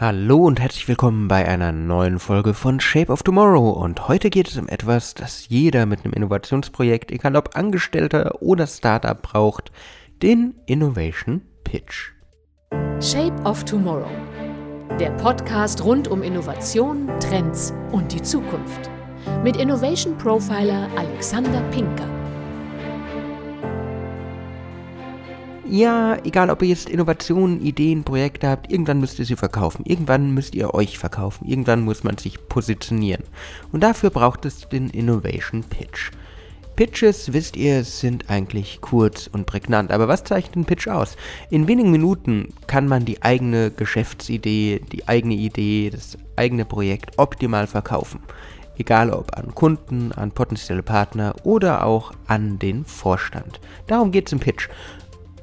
Hallo und herzlich willkommen bei einer neuen Folge von Shape of Tomorrow. Und heute geht es um etwas, das jeder mit einem Innovationsprojekt, egal ob Angestellter oder Startup, braucht: den Innovation Pitch. Shape of Tomorrow. Der Podcast rund um Innovation, Trends und die Zukunft. Mit Innovation Profiler Alexander Pinker. Ja, egal ob ihr jetzt Innovationen, Ideen, Projekte habt, irgendwann müsst ihr sie verkaufen. Irgendwann müsst ihr euch verkaufen. Irgendwann muss man sich positionieren. Und dafür braucht es den Innovation Pitch. Pitches, wisst ihr, sind eigentlich kurz und prägnant. Aber was zeichnet ein Pitch aus? In wenigen Minuten kann man die eigene Geschäftsidee, die eigene Idee, das eigene Projekt optimal verkaufen. Egal ob an Kunden, an potenzielle Partner oder auch an den Vorstand. Darum geht es im Pitch.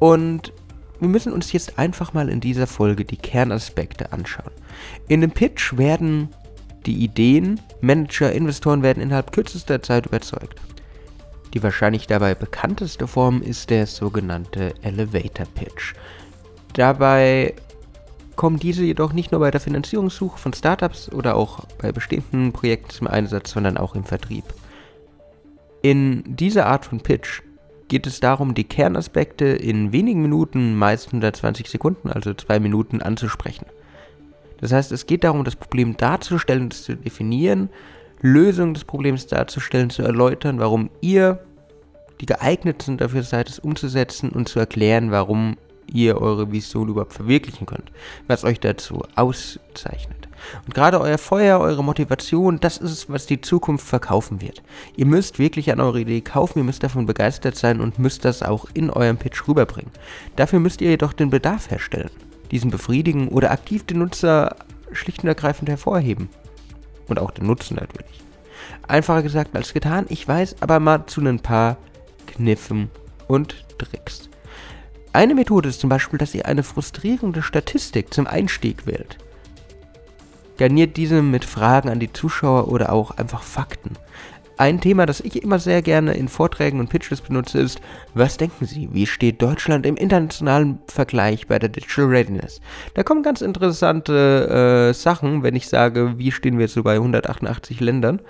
Und wir müssen uns jetzt einfach mal in dieser Folge die Kernaspekte anschauen. In dem Pitch werden die Ideen, Manager, Investoren werden innerhalb kürzester Zeit überzeugt. Die wahrscheinlich dabei bekannteste Form ist der sogenannte Elevator Pitch. Dabei kommen diese jedoch nicht nur bei der Finanzierungssuche von Startups oder auch bei bestehenden Projekten zum Einsatz, sondern auch im Vertrieb. In dieser Art von Pitch geht es darum, die Kernaspekte in wenigen Minuten, meist 120 Sekunden, also zwei Minuten, anzusprechen. Das heißt, es geht darum, das Problem darzustellen, es zu definieren, Lösungen des Problems darzustellen, zu erläutern, warum ihr die geeignetsten dafür seid, es umzusetzen und zu erklären, warum ihr eure Vision überhaupt verwirklichen könnt, was euch dazu auszeichnet. Und gerade euer Feuer, eure Motivation, das ist es, was die Zukunft verkaufen wird. Ihr müsst wirklich an eure Idee kaufen, ihr müsst davon begeistert sein und müsst das auch in eurem Pitch rüberbringen. Dafür müsst ihr jedoch den Bedarf herstellen, diesen befriedigen oder aktiv den Nutzer schlicht und ergreifend hervorheben. Und auch den Nutzen natürlich. Einfacher gesagt als getan, ich weiß aber mal zu ein paar Kniffen und Tricks. Eine Methode ist zum Beispiel, dass ihr eine frustrierende Statistik zum Einstieg wählt. Garniert diese mit Fragen an die Zuschauer oder auch einfach Fakten. Ein Thema, das ich immer sehr gerne in Vorträgen und Pitches benutze, ist, was denken Sie, wie steht Deutschland im internationalen Vergleich bei der Digital Readiness? Da kommen ganz interessante äh, Sachen, wenn ich sage, wie stehen wir jetzt so bei 188 Ländern.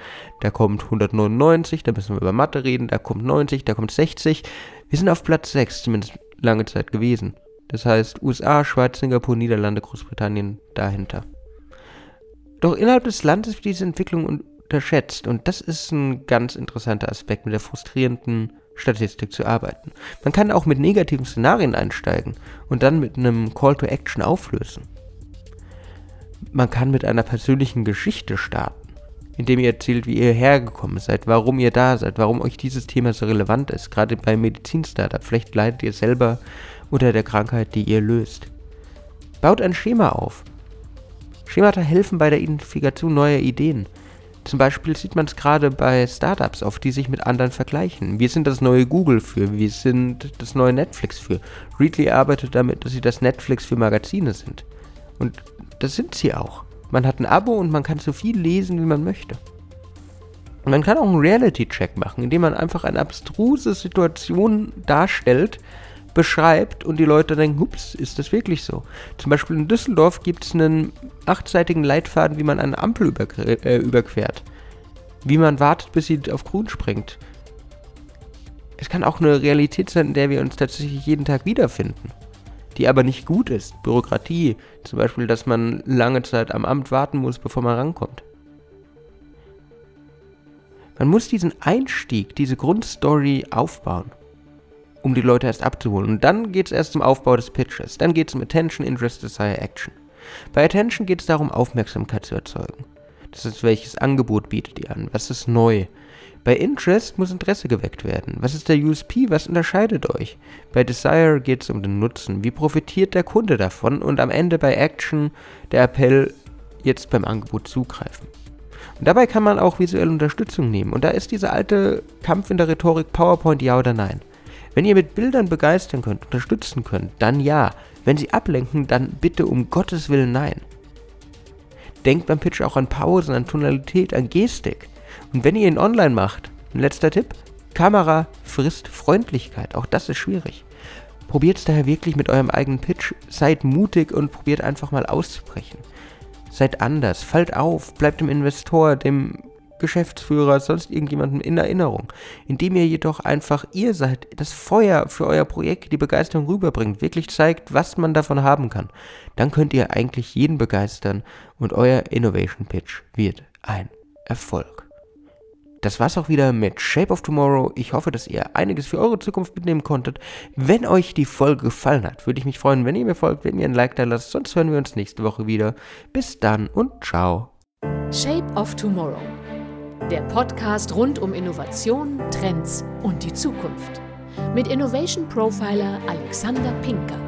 Da kommt 199, da müssen wir über Mathe reden, da kommt 90, da kommt 60. Wir sind auf Platz 6, zumindest lange Zeit gewesen. Das heißt USA, Schweiz, Singapur, Niederlande, Großbritannien dahinter. Doch innerhalb des Landes wird diese Entwicklung unterschätzt und das ist ein ganz interessanter Aspekt, mit der frustrierenden Statistik zu arbeiten. Man kann auch mit negativen Szenarien einsteigen und dann mit einem Call to Action auflösen. Man kann mit einer persönlichen Geschichte starten, indem ihr erzählt, wie ihr hergekommen seid, warum ihr da seid, warum euch dieses Thema so relevant ist. Gerade beim Medizin-Startup. Vielleicht leidet ihr selber unter der Krankheit, die ihr löst. Baut ein Schema auf. Schemata helfen bei der Identifikation neuer Ideen. Zum Beispiel sieht man es gerade bei Startups, auf die sich mit anderen vergleichen. Wir sind das neue Google für, wir sind das neue Netflix für. Readly arbeitet damit, dass sie das Netflix für Magazine sind. Und das sind sie auch. Man hat ein Abo und man kann so viel lesen, wie man möchte. Man kann auch einen Reality-Check machen, indem man einfach eine abstruse Situation darstellt, beschreibt und die Leute denken, hups, ist das wirklich so? Zum Beispiel in Düsseldorf gibt es einen achtseitigen Leitfaden, wie man eine Ampel äh, überquert. Wie man wartet, bis sie auf grün springt. Es kann auch eine Realität sein, in der wir uns tatsächlich jeden Tag wiederfinden. Die aber nicht gut ist. Bürokratie. Zum Beispiel, dass man lange Zeit am Amt warten muss, bevor man rankommt. Man muss diesen Einstieg, diese Grundstory aufbauen um die Leute erst abzuholen. Und dann geht es erst zum Aufbau des Pitches. Dann geht es um Attention, Interest, Desire, Action. Bei Attention geht es darum, Aufmerksamkeit zu erzeugen. Das ist, welches Angebot bietet ihr an? Was ist neu? Bei Interest muss Interesse geweckt werden. Was ist der USP? Was unterscheidet euch? Bei Desire geht es um den Nutzen. Wie profitiert der Kunde davon? Und am Ende bei Action der Appell, jetzt beim Angebot zugreifen. Und dabei kann man auch visuelle Unterstützung nehmen. Und da ist dieser alte Kampf in der Rhetorik PowerPoint ja oder nein. Wenn ihr mit Bildern begeistern könnt, unterstützen könnt, dann ja. Wenn sie ablenken, dann bitte um Gottes Willen nein. Denkt beim Pitch auch an Pausen, an Tonalität, an Gestik. Und wenn ihr ihn online macht, ein letzter Tipp, Kamera frisst Freundlichkeit. Auch das ist schwierig. Probiert es daher wirklich mit eurem eigenen Pitch, seid mutig und probiert einfach mal auszubrechen. Seid anders, fallt auf, bleibt dem Investor, dem Geschäftsführer, sonst irgendjemandem in Erinnerung, indem ihr jedoch einfach ihr seid, das Feuer für euer Projekt, die Begeisterung rüberbringt, wirklich zeigt, was man davon haben kann, dann könnt ihr eigentlich jeden begeistern und euer Innovation Pitch wird ein Erfolg. Das war's auch wieder mit Shape of Tomorrow. Ich hoffe, dass ihr einiges für eure Zukunft mitnehmen konntet. Wenn euch die Folge gefallen hat, würde ich mich freuen, wenn ihr mir folgt, wenn ihr ein Like da lasst. Sonst hören wir uns nächste Woche wieder. Bis dann und ciao. Shape of Tomorrow. Der Podcast rund um Innovation, Trends und die Zukunft. Mit Innovation Profiler Alexander Pinker.